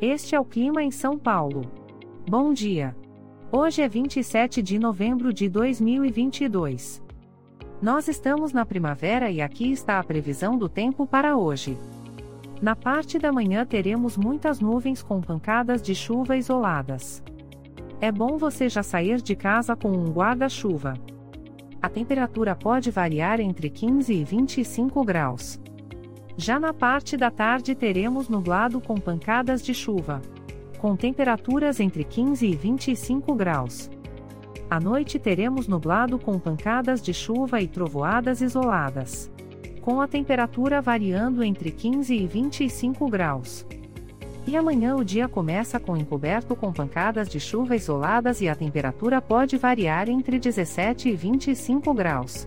Este é o clima em São Paulo. Bom dia. Hoje é 27 de novembro de 2022. Nós estamos na primavera e aqui está a previsão do tempo para hoje. Na parte da manhã teremos muitas nuvens com pancadas de chuva isoladas. É bom você já sair de casa com um guarda-chuva. A temperatura pode variar entre 15 e 25 graus. Já na parte da tarde teremos nublado com pancadas de chuva. Com temperaturas entre 15 e 25 graus. À noite teremos nublado com pancadas de chuva e trovoadas isoladas. Com a temperatura variando entre 15 e 25 graus. E amanhã o dia começa com encoberto com pancadas de chuva isoladas e a temperatura pode variar entre 17 e 25 graus.